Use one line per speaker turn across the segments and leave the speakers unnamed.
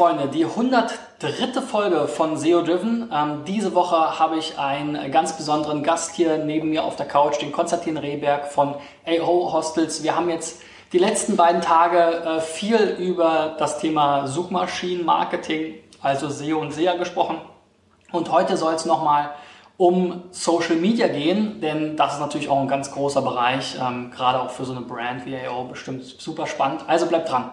Freunde, die 103. Folge von SEO Driven. Ähm, diese Woche habe ich einen ganz besonderen Gast hier neben mir auf der Couch, den Konstantin Rehberg von AO Hostels. Wir haben jetzt die letzten beiden Tage äh, viel über das Thema Suchmaschinenmarketing, also SEO und SEA gesprochen. Und heute soll es nochmal um Social Media gehen, denn das ist natürlich auch ein ganz großer Bereich, ähm, gerade auch für so eine Brand wie AO bestimmt super spannend. Also bleibt dran.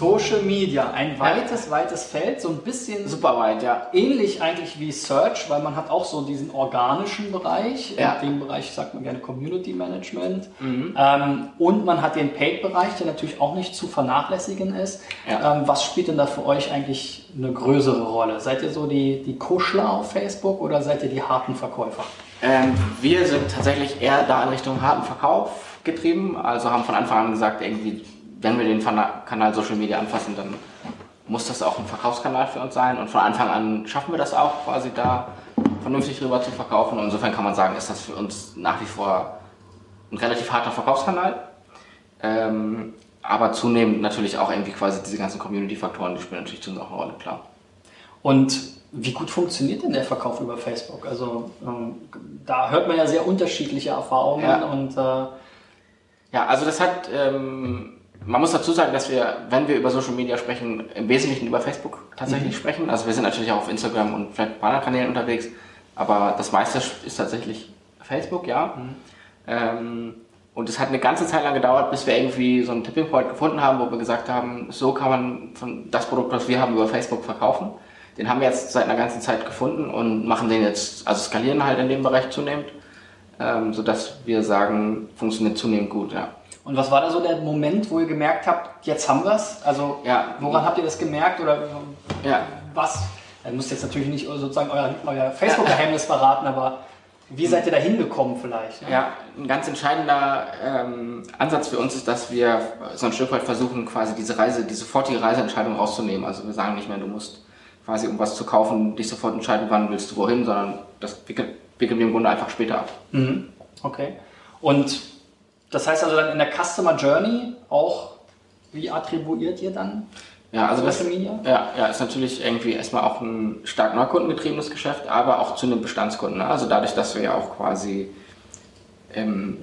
Social Media, ein weites, ja. weites Feld, so ein bisschen
super weit, ja.
Ähnlich eigentlich wie Search, weil man hat auch so diesen organischen Bereich. Ja. In dem Bereich sagt man gerne Community Management. Mhm. Ähm, und man hat den Paid-Bereich, der natürlich auch nicht zu vernachlässigen ist. Ja. Ähm, was spielt denn da für euch eigentlich eine größere Rolle? Seid ihr so die, die Kuschler auf Facebook oder seid ihr die harten Verkäufer?
Ähm, wir sind tatsächlich eher da in Richtung harten Verkauf getrieben. Also haben von Anfang an gesagt, irgendwie wenn wir den Kanal Social Media anfassen, dann muss das auch ein Verkaufskanal für uns sein. Und von Anfang an schaffen wir das auch, quasi da vernünftig rüber zu verkaufen. Und insofern kann man sagen, ist das für uns nach wie vor ein relativ harter Verkaufskanal. Ähm, aber zunehmend natürlich auch irgendwie quasi diese ganzen Community-Faktoren, die spielen natürlich zu uns auch eine Rolle, klar.
Und wie gut funktioniert denn der Verkauf über Facebook? Also ähm, da hört man ja sehr unterschiedliche Erfahrungen ja. und äh
ja, also das hat ähm, man muss dazu sagen, dass wir, wenn wir über Social Media sprechen, im Wesentlichen über Facebook tatsächlich mhm. sprechen. Also wir sind natürlich auch auf Instagram und vielleicht Partnerkanälen unterwegs, aber das meiste ist tatsächlich Facebook, ja. Mhm. Ähm, und es hat eine ganze Zeit lang gedauert, bis wir irgendwie so einen Tipping Point gefunden haben, wo wir gesagt haben, so kann man von das Produkt, was wir haben, über Facebook verkaufen. Den haben wir jetzt seit einer ganzen Zeit gefunden und machen den jetzt, also skalieren halt in dem Bereich zunehmend, ähm, sodass wir sagen, funktioniert zunehmend gut, ja.
Und was war da so der Moment, wo ihr gemerkt habt, jetzt haben wir es? Also ja. woran habt ihr das gemerkt oder ja. was? Ihr müsst jetzt natürlich nicht sozusagen euer, euer Facebook-Geheimnis verraten, aber wie seid ihr da hingekommen vielleicht?
Ne? Ja, ein ganz entscheidender ähm, Ansatz für uns ist, dass wir so ein Stück weit versuchen, quasi diese Reise, die sofortige Reiseentscheidung rauszunehmen. Also wir sagen nicht mehr, du musst quasi um was zu kaufen, dich sofort entscheiden, wann willst du wohin, sondern das wickeln wir im Grunde einfach später ab.
Mhm. Okay. Und das heißt also dann in der Customer Journey auch, wie attribuiert ihr dann?
Ja, also das, ja, ja, ist natürlich irgendwie erstmal auch ein stark neukundengetriebenes Geschäft, aber auch zu einem Bestandskunden. Ne? Also dadurch, dass wir ja auch quasi ähm,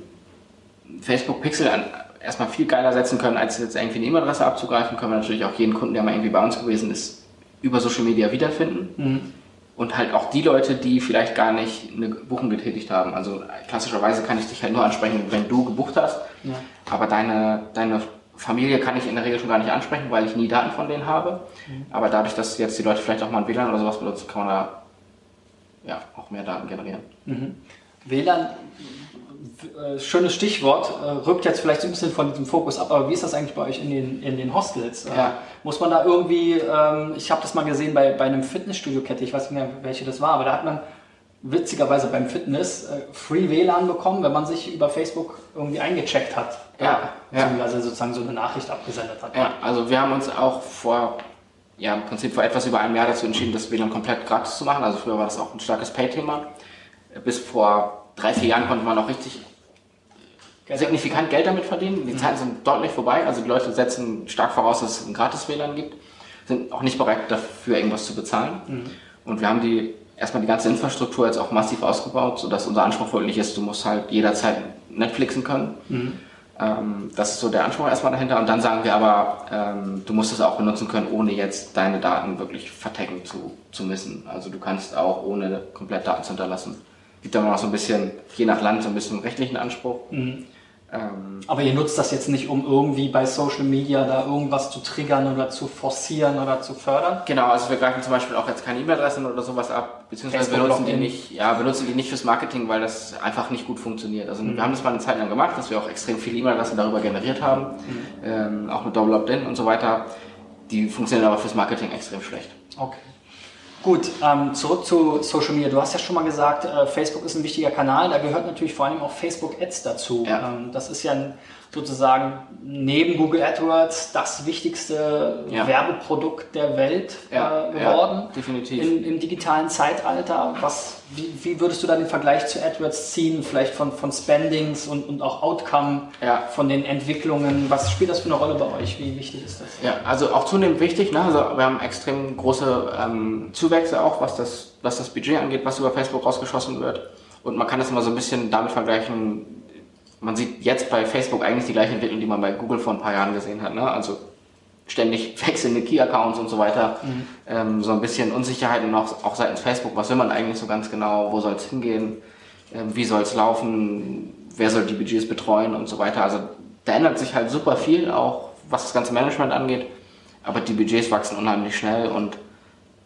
Facebook Pixel an, erstmal viel geiler setzen können, als jetzt irgendwie eine E-Mail-Adresse abzugreifen, können wir natürlich auch jeden Kunden, der mal irgendwie bei uns gewesen ist, über Social Media wiederfinden. Mhm und halt auch die Leute, die vielleicht gar nicht eine Buchung getätigt haben. Also klassischerweise kann ich dich halt nur ansprechen, wenn du gebucht hast. Ja. Aber deine, deine Familie kann ich in der Regel schon gar nicht ansprechen, weil ich nie Daten von denen habe. Mhm. Aber dadurch, dass jetzt die Leute vielleicht auch mal ein WLAN oder sowas benutzen, kann man da ja, auch mehr Daten generieren.
Mhm. WLAN schönes Stichwort, äh, rückt jetzt vielleicht so ein bisschen von diesem Fokus ab, aber wie ist das eigentlich bei euch in den, in den Hostels? Äh, ja. Muss man da irgendwie, ähm, ich habe das mal gesehen bei, bei einem Fitnessstudio-Kette, ich weiß nicht mehr, welche das war, aber da hat man witzigerweise beim Fitness äh, Free WLAN bekommen, wenn man sich über Facebook irgendwie eingecheckt hat. Ja, ja. Also sozusagen so eine Nachricht abgesendet hat.
Ja, also wir haben uns auch vor, ja, im Prinzip vor etwas über einem Jahr dazu entschieden, das WLAN komplett gratis zu machen. Also früher war das auch ein starkes Pay-Thema. Bis vor drei, vier Jahren konnte man auch richtig signifikant Geld damit verdienen. Die mhm. Zeiten sind deutlich vorbei. Also die Leute setzen stark voraus, dass es ein gratis WLAN gibt, sind auch nicht bereit dafür irgendwas zu bezahlen. Mhm. Und wir haben die erstmal die ganze Infrastruktur jetzt auch massiv ausgebaut, sodass unser Anspruch wirklich ist, du musst halt jederzeit Netflixen können. Mhm. Ähm, das ist so der Anspruch erstmal dahinter. Und dann sagen wir aber, ähm, du musst es auch benutzen können, ohne jetzt deine Daten wirklich vertecken zu, zu müssen. Also du kannst auch ohne komplett Daten zu hinterlassen gibt da noch so ein bisschen, je nach Land, so ein bisschen rechtlichen Anspruch. Mhm.
Ähm, Aber ihr nutzt das jetzt nicht, um irgendwie bei Social Media da irgendwas zu triggern oder zu forcieren oder zu fördern?
Genau, also wir greifen zum Beispiel auch jetzt keine E-Mail-Adressen oder sowas ab, beziehungsweise Facebook benutzen die nicht, ja, benutzen die nicht fürs Marketing, weil das einfach nicht gut funktioniert. Also mhm. wir haben das mal eine Zeit lang gemacht, dass wir auch extrem viele E-Mail-Adressen darüber generiert haben, mhm. ähm, auch mit Double Opt-in und so weiter. Die funktionieren aber fürs Marketing extrem schlecht.
Okay. Gut, ähm, zurück zu Social Media. Du hast ja schon mal gesagt, äh, Facebook ist ein wichtiger Kanal. Da gehört natürlich vor allem auch Facebook Ads dazu.
Ja.
Ähm, das ist ja ein, sozusagen neben Google AdWords das wichtigste
Ja.
Werbeprodukt der Welt
Ja,
äh, geworden.
ja, definitiv.
Im, Im digitalen Zeitalter. Was, wie, wie würdest du da den Vergleich zu AdWords ziehen? Vielleicht von, von Spendings und, und auch Outcome, von den Entwicklungen. Was spielt das für eine Rolle bei euch? Wie wichtig ist das?
Ja, also auch zunehmend wichtig. Ne? Also wir haben extrem große ähm, Zuwächse auch, was das, was das Budget angeht, was über Facebook rausgeschossen wird. Und man kann das immer so ein bisschen damit vergleichen. Man sieht jetzt bei Facebook eigentlich die gleiche Entwicklung, die man bei Google vor ein paar Jahren gesehen hat. Ne? Also ständig wechselnde Key-Accounts und so weiter. Ähm, so ein bisschen Unsicherheiten auch, auch seitens Facebook. Was will man eigentlich so ganz genau? Wo soll es hingehen? Ähm, wie soll es laufen? Wer soll die Budgets betreuen und so weiter? Also da ändert sich halt super viel, auch was das ganze Management angeht. Aber die Budgets wachsen unheimlich schnell und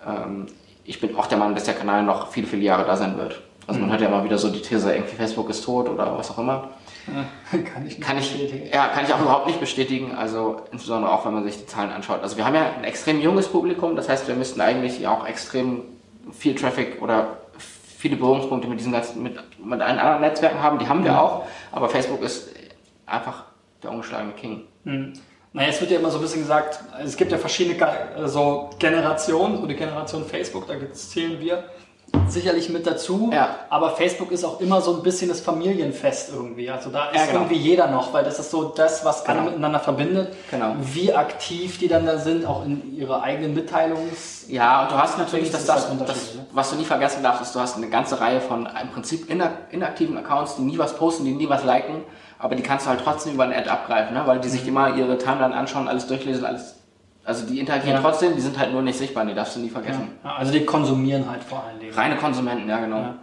ähm, ich bin auch der Meinung, dass der Kanal noch viele, viele Jahre da sein wird. Also man hört ja immer wieder so die These, irgendwie Facebook ist tot oder was auch immer.
kann ich
Kann ich, ja, kann ich auch überhaupt nicht bestätigen, also insbesondere auch, wenn man sich die Zahlen anschaut. Also wir haben ja ein extrem junges Publikum, das heißt, wir müssten eigentlich ja auch extrem viel Traffic oder viele Berührungspunkte mit diesen ganzen, mit, mit allen anderen Netzwerken haben, die haben wir auch, aber Facebook ist einfach der ungeschlagene King.
Hm. Naja, es wird ja immer so ein bisschen gesagt, es gibt ja verschiedene so Generationen, so die Generation Facebook, da zählen wir sicherlich mit dazu.
Ja.
Aber Facebook ist auch immer so ein bisschen das Familienfest irgendwie. Also da ist
Ja, genau.
irgendwie jeder noch, weil das ist so das, was alle
Genau.
miteinander verbindet.
Genau.
Wie aktiv die dann da sind, auch in ihre eigenen Mitteilungs...
Ja, und du hast natürlich
Das
das, das,
halt
das
Unterschied, ne?
was du nie vergessen darfst, ist, du hast eine ganze Reihe von im Prinzip inak- inaktiven Accounts, die nie was posten, die nie was liken, aber die kannst du halt trotzdem über eine Ad abgreifen, ne? weil die
Mhm.
sich immer ihre Timeline anschauen, alles durchlesen, alles. Also die interagieren
Ja.
trotzdem, die sind halt nur nicht sichtbar, die darfst du nie vergessen.
Ja, also die konsumieren halt vor allen Dingen.
Reine Konsumenten, ja genau.
Ja.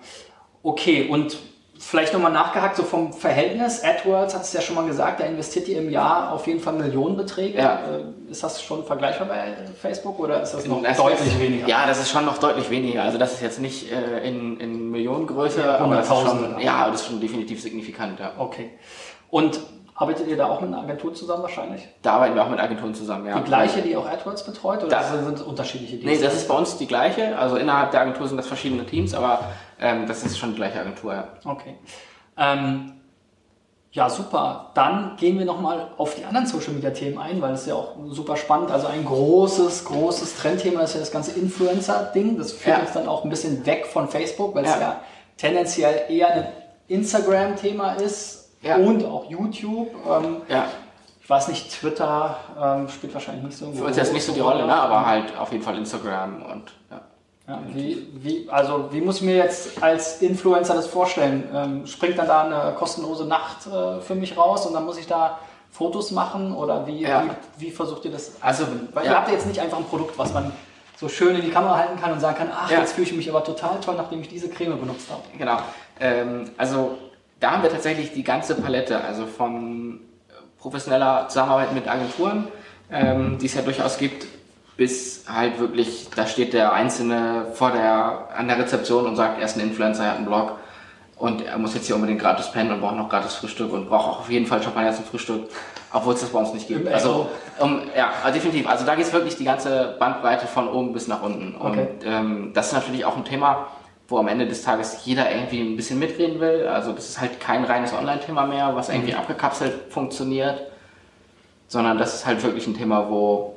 Okay, und vielleicht nochmal nachgehakt, so vom Verhältnis, AdWords hat es ja schon mal gesagt, da investiert ihr im Jahr auf jeden Fall Millionenbeträge.
Ja.
Äh, Ist das schon vergleichbar bei Facebook oder ist das noch
Das
deutlich
ist,
weniger?
Ja, das ist schon noch deutlich weniger. Also das ist jetzt nicht äh, in, in Millionengröße,
Ja,
aber das ist schon, ja, das ist schon definitiv signifikant. Ja.
Okay. Und arbeitet ihr da auch mit einer Agentur zusammen wahrscheinlich?
Da arbeiten wir auch mit Agenturen zusammen. Ja.
Die gleiche, die auch AdWords betreut oder
Das-
sind es unterschiedliche
Nee,
Dienste?
das ist bei uns die gleiche. Also innerhalb der Agentur sind das verschiedene Teams, aber ähm, das ist schon die gleiche Agentur. Ja.
Okay. Ähm, ja, super. Dann gehen wir nochmal auf die anderen Social Media Themen ein, weil das ist ja auch super spannend. Also ein großes, großes Trendthema ist ja das ganze Influencer-Ding. Das führt
Ja.
uns dann auch ein bisschen weg von Facebook, weil es
Ja.
ja tendenziell eher ein Instagram-Thema ist
Ja.
und auch YouTube. Ähm,
ja.
ich weiß nicht, Twitter ähm, spielt wahrscheinlich nicht so
Für uns jetzt nicht so die Rolle, ne? aber halt auf jeden Fall Instagram und ja.
Ja, wie, wie, also wie muss ich mir jetzt als Influencer das vorstellen? Ähm, springt dann da eine kostenlose Nacht äh, für mich raus und dann muss ich da Fotos machen oder wie,
Ja.
wie, wie versucht ihr das?
Also,
Weil
ja.
ihr habt ja jetzt nicht einfach ein Produkt, was man so schön in die Kamera halten kann und sagen kann, ach,
Ja.
jetzt fühle ich mich aber total toll, nachdem ich diese Creme benutzt habe.
Genau. Ähm, also da haben wir tatsächlich die ganze Palette, also von äh, professioneller Zusammenarbeit mit Agenturen, ähm, die es ja durchaus gibt, bis halt wirklich, da steht der Einzelne vor der, an der Rezeption und sagt, er ist ein Influencer, er hat einen Blog und er muss jetzt hier unbedingt gratis pennen und braucht noch gratis Frühstück und braucht auch auf jeden Fall Champagner zum Frühstück, obwohl es das bei uns nicht gibt. Also, um, ja, also definitiv. Also da geht es wirklich die ganze Bandbreite von oben bis nach unten.
Okay.
Und ähm, das ist natürlich auch ein Thema, wo am Ende des Tages jeder irgendwie ein bisschen mitreden will. Also das ist halt kein reines Online-Thema mehr, was irgendwie abgekapselt funktioniert, sondern das ist halt wirklich ein Thema, wo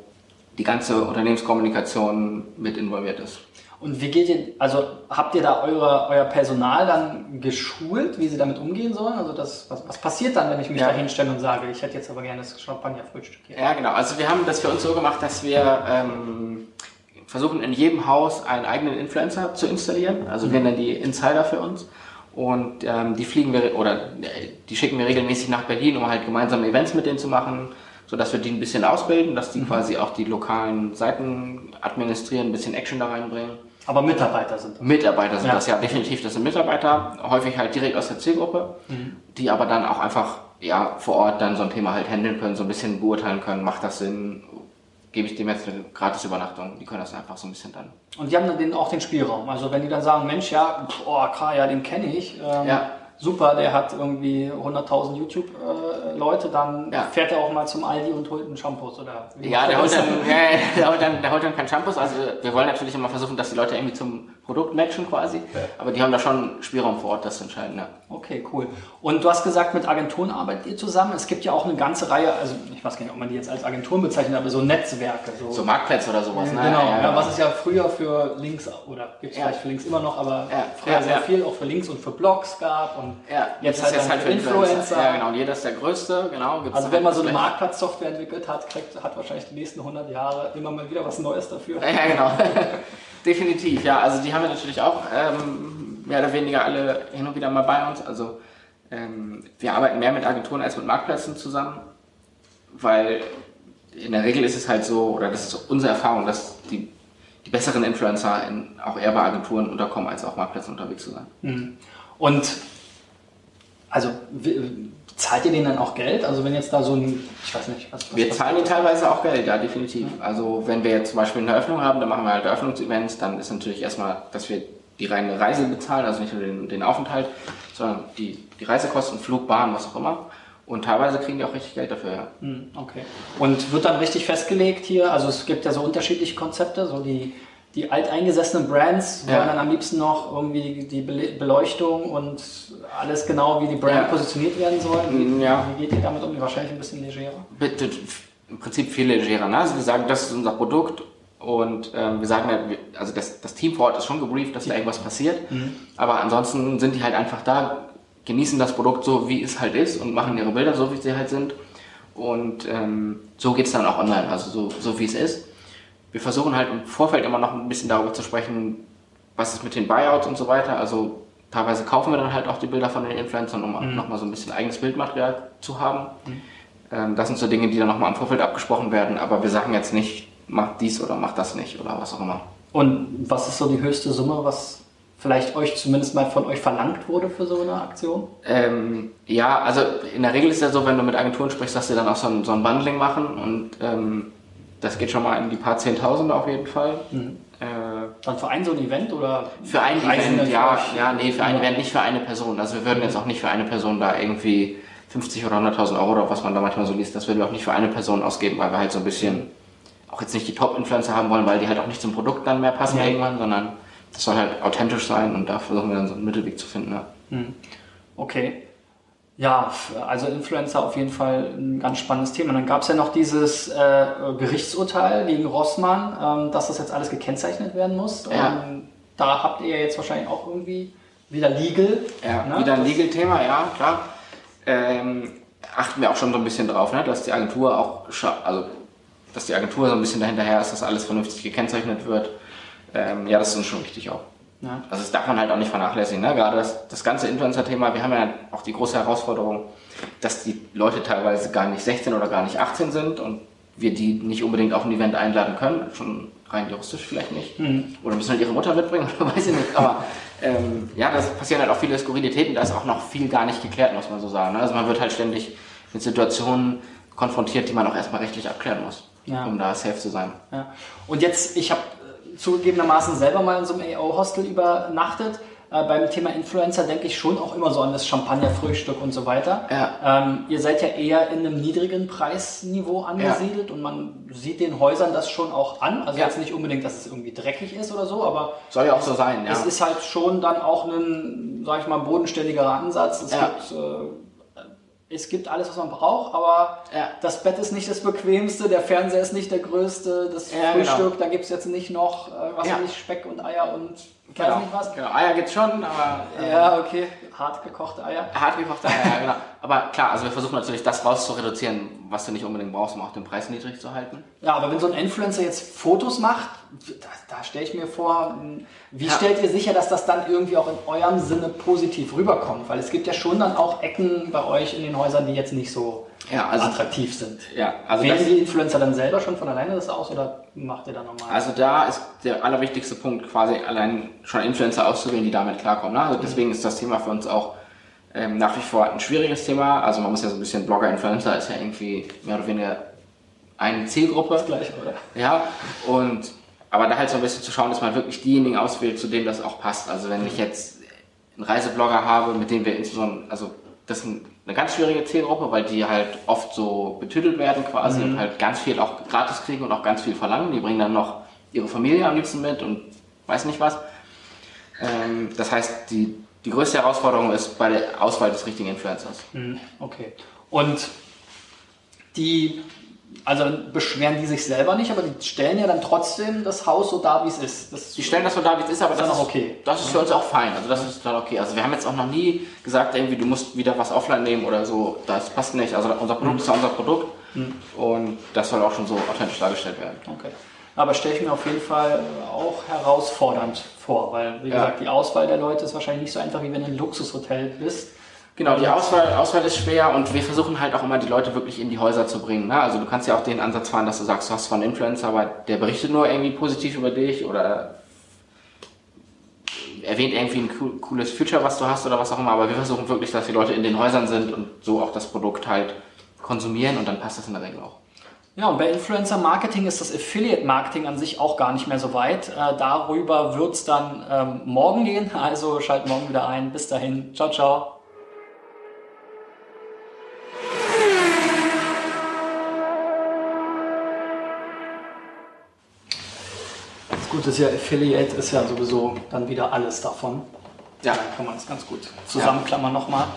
die ganze Unternehmenskommunikation mit involviert ist.
Und wie geht ihr, also habt ihr da eure, euer Personal dann geschult, wie sie damit umgehen sollen? Also das, was, was passiert dann, wenn ich mich
Ja.
da hinstelle und sage, ich hätte jetzt aber gerne das Champagner-Frühstück hier?
Ja, genau. Also wir haben das für uns so gemacht, dass wir ähm, versuchen in jedem Haus einen eigenen Influencer zu installieren. Also wir nennen die Insider für uns. Und ähm, die fliegen wir oder äh, die schicken wir regelmäßig nach Berlin, um halt gemeinsame Events mit denen zu machen, sodass wir die ein bisschen ausbilden, dass die quasi auch die lokalen Seiten administrieren, ein bisschen Action da reinbringen.
Aber Mitarbeiter sind das.
Mitarbeiter sind
Ja.
das ja definitiv, das sind Mitarbeiter, häufig halt direkt aus der Zielgruppe, die aber dann auch einfach ja vor Ort dann so ein Thema halt handeln können, so ein bisschen beurteilen können, macht das Sinn, gebe ich dem jetzt eine gratis Übernachtung, die können das einfach so ein bisschen dann.
Und die haben dann den, auch den Spielraum. Also wenn die dann sagen, Mensch, ja, pf, oh, Kaya, den kenne ich. Ähm,
Ja.
super, der hat irgendwie 100.000 YouTube-Leute, dann
Ja.
fährt er auch mal zum Aldi und holt einen Shampoos oder wie
Ja, der
er
holt, dann, ja, ja, der, holt dann, der holt dann kein Shampoos. Also wir wollen natürlich immer versuchen, dass die Leute irgendwie zum Produkt matchen quasi. Aber die haben da schon Spielraum vor Ort, das zu entscheiden. Ja.
Okay, cool. Und du hast gesagt, mit Agenturen arbeitet ihr zusammen. Es gibt ja auch eine ganze Reihe, also ich weiß gar nicht, ob man die jetzt als Agenturen bezeichnet, aber so Netzwerke. So,
So Marktplätze oder sowas.
genau,
ne?
ja,
ja,
was es ja früher für Links, oder gibt es
Ja.
vielleicht für Links immer noch, aber
Ja,
früher
ja,
sehr
ja.
viel auch für Links und für Blogs gab. Und
Ja,
jetzt halt,
ist
dann für Influencer.
Ja, genau. Und jeder ist der Größte. Genau. Gibt's
Also wenn man
halt
so eine Marktplatzsoftware entwickelt hat, kriegt, hat wahrscheinlich die nächsten 100 Jahre immer mal wieder was Neues dafür.
Ja, genau. Definitiv, ja. Also die haben wir natürlich auch ähm, mehr oder weniger alle hin und wieder mal bei uns. Also ähm, wir arbeiten mehr mit Agenturen als mit Marktplätzen zusammen, weil in der Regel ist es halt so, oder das ist unsere Erfahrung, dass die, die besseren Influencer in, auch eher bei Agenturen unterkommen, als auf Marktplätzen unterwegs zu sein.
Mhm. Und also zahlt ihr denen dann auch Geld? Also wenn jetzt da so ein, ich weiß nicht, was, was
Wir zahlen ihnen teilweise auch Geld, ja, definitiv. Also wenn wir jetzt zum Beispiel eine Eröffnung haben, dann machen wir halt Eröffnungsevents, dann ist natürlich erstmal, dass wir die reine Reise bezahlen, also nicht nur den, den Aufenthalt, sondern die, die Reisekosten, Flug, Bahn, was auch immer. Und teilweise kriegen die auch richtig Geld dafür, ja.
Hm, Okay. Und wird dann richtig festgelegt hier, also es gibt ja so unterschiedliche Konzepte, so die, die alteingesessenen Brands
Ja.
wollen dann am liebsten noch irgendwie die Bele- Beleuchtung und alles genau, wie die Brand
Ja.
positioniert werden soll. Wie,
Ja.
wie geht ihr damit um? Wahrscheinlich ein bisschen legerer.
Bitte, im Prinzip viel legerer. Ne? Also wir sagen, das ist unser Produkt und ähm, wir sagen, ja, wir- also das, das Team vor Ort ist schon gebrieft, dass da irgendwas passiert. Aber ansonsten sind die halt einfach da, genießen das Produkt so, wie es halt ist und machen ihre Bilder so, wie sie halt sind. Und ähm, so geht's dann auch online, also so, so wie es ist. Wir versuchen halt im Vorfeld immer noch ein bisschen darüber zu sprechen, was ist mit den Buyouts und so weiter. Also teilweise kaufen wir dann halt auch die Bilder von den Influencern, um nochmal so ein bisschen eigenes Bildmaterial zu haben. Ähm, das sind so Dinge, die dann nochmal im Vorfeld abgesprochen werden, aber wir sagen jetzt nicht, mach dies oder mach das nicht oder was auch immer.
Und was ist so die höchste Summe, was vielleicht euch zumindest mal von euch verlangt wurde für so eine Aktion?
Ähm, ja, also in der Regel ist ja so, wenn du mit Agenturen sprichst, dass sie dann auch so ein, so ein Bundling machen und ähm, das geht schon mal in die paar Zehntausende auf jeden Fall. Äh,
Dann für ein so ein Event oder
Für ein Event, ja, ja, nee, für ein Event, nicht für eine Person. Also wir würden jetzt auch nicht für eine Person da irgendwie 50 oder 100.000 Euro oder was man da manchmal so liest, das würden wir auch nicht für eine Person ausgeben, weil wir halt so ein bisschen auch jetzt nicht die Top-Influencer haben wollen, weil die halt auch nicht zum Produkt dann mehr passen
Ja.
irgendwann, sondern das soll halt authentisch sein und da versuchen wir dann so einen Mittelweg zu finden. Ja.
Okay. Ja, also Influencer auf jeden Fall ein ganz spannendes Thema. Dann gab es ja noch dieses äh, Gerichtsurteil gegen Rossmann, ähm, dass das jetzt alles gekennzeichnet werden muss.
Ja.
Ähm, da habt ihr jetzt wahrscheinlich auch irgendwie wieder legal.
Ja,
ne?
wieder ein Legal-Thema, ja, klar. Ähm, achten wir auch schon so ein bisschen drauf, ne, dass die Agentur auch, also, dass die Agentur so ein bisschen dahinterher ist, dass alles vernünftig gekennzeichnet wird. Ähm, ja, das ist uns schon wichtig auch.
Ja.
Also, das darf man halt auch nicht vernachlässigen, ne? Gerade das, das ganze Influencer-Thema, wir haben ja auch die große Herausforderung, dass die Leute teilweise gar nicht 16 oder gar nicht 18 sind und wir die nicht unbedingt auf ein Event einladen können, schon rein juristisch vielleicht nicht. Oder müssen halt ihre Mutter mitbringen, oder weiß ich nicht. Aber ähm, ja, das passieren halt auch viele Skurrilitäten, da ist auch noch viel gar nicht geklärt, muss man so sagen. ne? Also man wird halt ständig mit Situationen konfrontiert, die man auch erstmal rechtlich abklären muss,
Ja.
um da safe zu sein.
Ja. Und jetzt, ich habe zugegebenermaßen selber mal in so einem AO-Hostel übernachtet. Äh, beim Thema Influencer denke ich schon auch immer so an das Champagnerfrühstück und so weiter.
Ja.
Ähm, ihr seid ja eher in einem niedrigen Preisniveau angesiedelt und man sieht den Häusern das schon auch an. Also
Ja.
jetzt nicht unbedingt, dass es irgendwie dreckig ist oder so, aber
Soll ja auch so sein, ja.
es ist halt schon dann auch ein, sag ich mal, bodenständiger Ansatz. Es
Ja.
gibt äh, es gibt alles, was man braucht, aber
Ja.
das Bett ist nicht das bequemste, der Fernseher ist nicht der größte, das
Ja,
Frühstück,
genau.
da gibt es jetzt nicht noch, äh, was
Ja.
weiß ich, Speck und Eier und
genau.
weiß nicht was.
genau. Eier gibt's schon, aber äh,
Ja, okay, hart gekochte Eier.
hart gekochte Eier, ja, genau. Aber klar, also wir versuchen natürlich das raus zu reduzieren, was du nicht unbedingt brauchst, um auch den Preis niedrig zu halten.
Ja, aber wenn so ein Influencer jetzt Fotos macht, da, da stelle ich mir vor, wie
Ja.
stellt ihr sicher, dass das dann irgendwie auch in eurem Sinne positiv rüberkommt? Weil es gibt ja schon dann auch Ecken bei euch in den Häusern, die jetzt nicht so
Ja, also-
attraktiv sind.
Ja, also
Wählen
das-
die Influencer dann selber schon von alleine das aus oder macht ihr da nochmal?
Also da ist der allerwichtigste Punkt quasi allein schon Influencer auszuwählen, die damit klarkommen. Ne? Also deswegen ist das Thema für uns auch ähm, nach wie vor ein schwieriges Thema. Also man muss ja so ein bisschen Blogger, Influencer ist ja irgendwie mehr oder weniger eine Zielgruppe.
gleich, oder?
Ja, und aber da halt so ein bisschen zu schauen, dass man wirklich diejenigen auswählt, zu denen das auch passt. Also wenn ich jetzt einen Reiseblogger habe, mit dem wir insbesondere, also das ist eine ganz schwierige Zielgruppe, weil die halt oft so betüdelt werden quasi mhm. und halt ganz viel auch gratis kriegen und auch ganz viel verlangen. Die bringen dann noch ihre Familie am liebsten mit und weiß nicht was. Ähm, das heißt, die, die größte Herausforderung ist bei der Auswahl des richtigen Influencers.
Mhm, okay. Und die also beschweren die sich selber nicht, aber die stellen ja dann trotzdem das Haus so da, wie es ist.
Das die stellen das so da, wie es ist, aber das, ist, okay. das ist für uns auch fein. Also das ist dann okay. Also wir haben jetzt auch noch nie gesagt, irgendwie du musst wieder was offline nehmen oder so. Das passt nicht. Also unser Produkt mhm. ist ja unser Produkt mhm. und das soll auch schon so authentisch dargestellt werden.
Okay. Aber stelle ich mir auf jeden Fall auch herausfordernd vor, weil wie ja. gesagt, die Auswahl der Leute ist wahrscheinlich nicht so einfach, wie wenn du ein Luxushotel bist
Genau, die Auswahl, Auswahl ist schwer und wir versuchen halt auch immer die Leute wirklich in die Häuser zu bringen. Ne? Also du kannst ja auch den Ansatz fahren, dass du sagst, du hast zwar einen Influencer, aber der berichtet nur irgendwie positiv über dich oder erwähnt irgendwie ein cooles Future, was du hast oder was auch immer. Aber wir versuchen wirklich, dass die Leute in den Häusern sind und so auch das Produkt halt konsumieren und dann passt das in der Regel auch.
Ja, und bei Influencer Marketing ist das Affiliate Marketing an sich auch gar nicht mehr so weit. Äh, darüber wird es dann ähm, morgen gehen. Also schalt morgen wieder ein. Bis dahin. Ciao, ciao. Gut, das ist ja Affiliate, ist ja sowieso dann wieder alles davon. Ja. Da kann man es ganz gut zusammenklammern ja. nochmal.